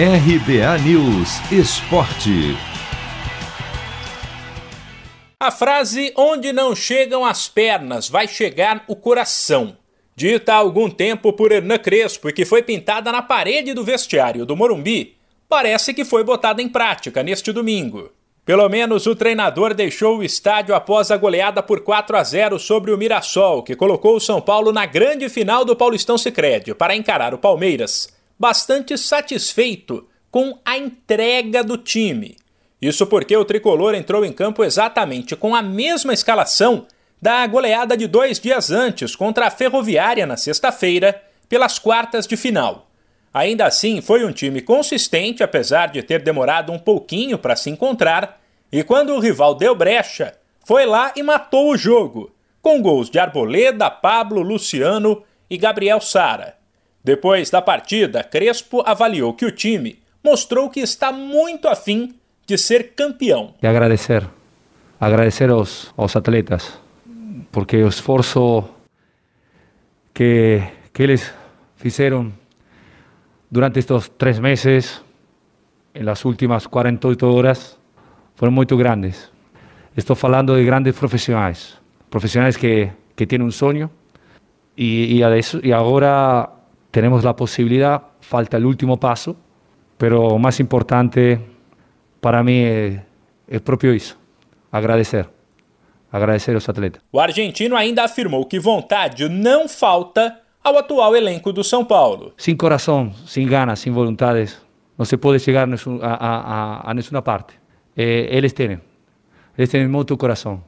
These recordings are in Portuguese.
RBA News Esporte. A frase onde não chegam as pernas vai chegar o coração. Dita há algum tempo por Hernan Crespo e que foi pintada na parede do vestiário do Morumbi, parece que foi botada em prática neste domingo. Pelo menos o treinador deixou o estádio após a goleada por 4 a 0 sobre o Mirassol, que colocou o São Paulo na grande final do Paulistão Sicredi para encarar o Palmeiras, bastante satisfeito com a entrega do time. Isso porque o tricolor entrou em campo exatamente com a mesma escalação da goleada de dois dias antes contra a Ferroviária na sexta-feira, pelas quartas de final. Ainda assim, foi um time consistente, apesar de ter demorado um pouquinho para se encontrar, e quando o rival deu brecha, foi lá e matou o jogo, com gols de Arboleda, Pablo, Luciano e Gabriel Sara. Depois da partida, Crespo avaliou que o time mostrou que está muito afim de ser campeão. E agradecer, agradecer aos, atletas, porque o esforço que, que eles fizeram durante estos tres meses, en las últimas 48 horas, fueron muy grandes. Estoy hablando de grandes profesionales, profesionales que, que tienen un sueño y, y, y ahora tenemos la posibilidad, falta el último paso, pero más importante para mí es, es propio eso, agradecer. Agradecer aos atletas. O argentino ainda afirmou que vontade não falta ao atual elenco do São Paulo. Sem coração, sem ganas, sem vontades, não se pode chegar a, a, a, nenhuma parte. Eh, eles têm, eles têm muito coração,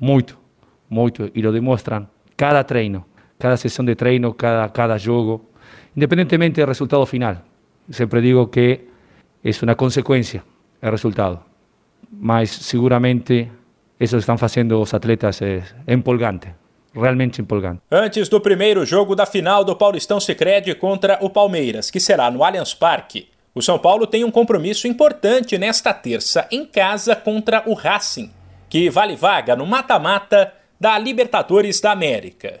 muito, muito, e lo demonstram cada treino, cada sessão de treino, cada, cada jogo, independentemente do resultado final. Sempre digo que é uma consequência o resultado, mas seguramente isso estão fazendo os atletas é, é empolgante realmente empolgante. Antes do primeiro jogo da final do Paulistão Sicredi contra o Palmeiras, que será no Allianz Parque, o São Paulo tem um compromisso importante nesta terça em casa contra o Racing, que vale vaga no mata-mata da Libertadores da América.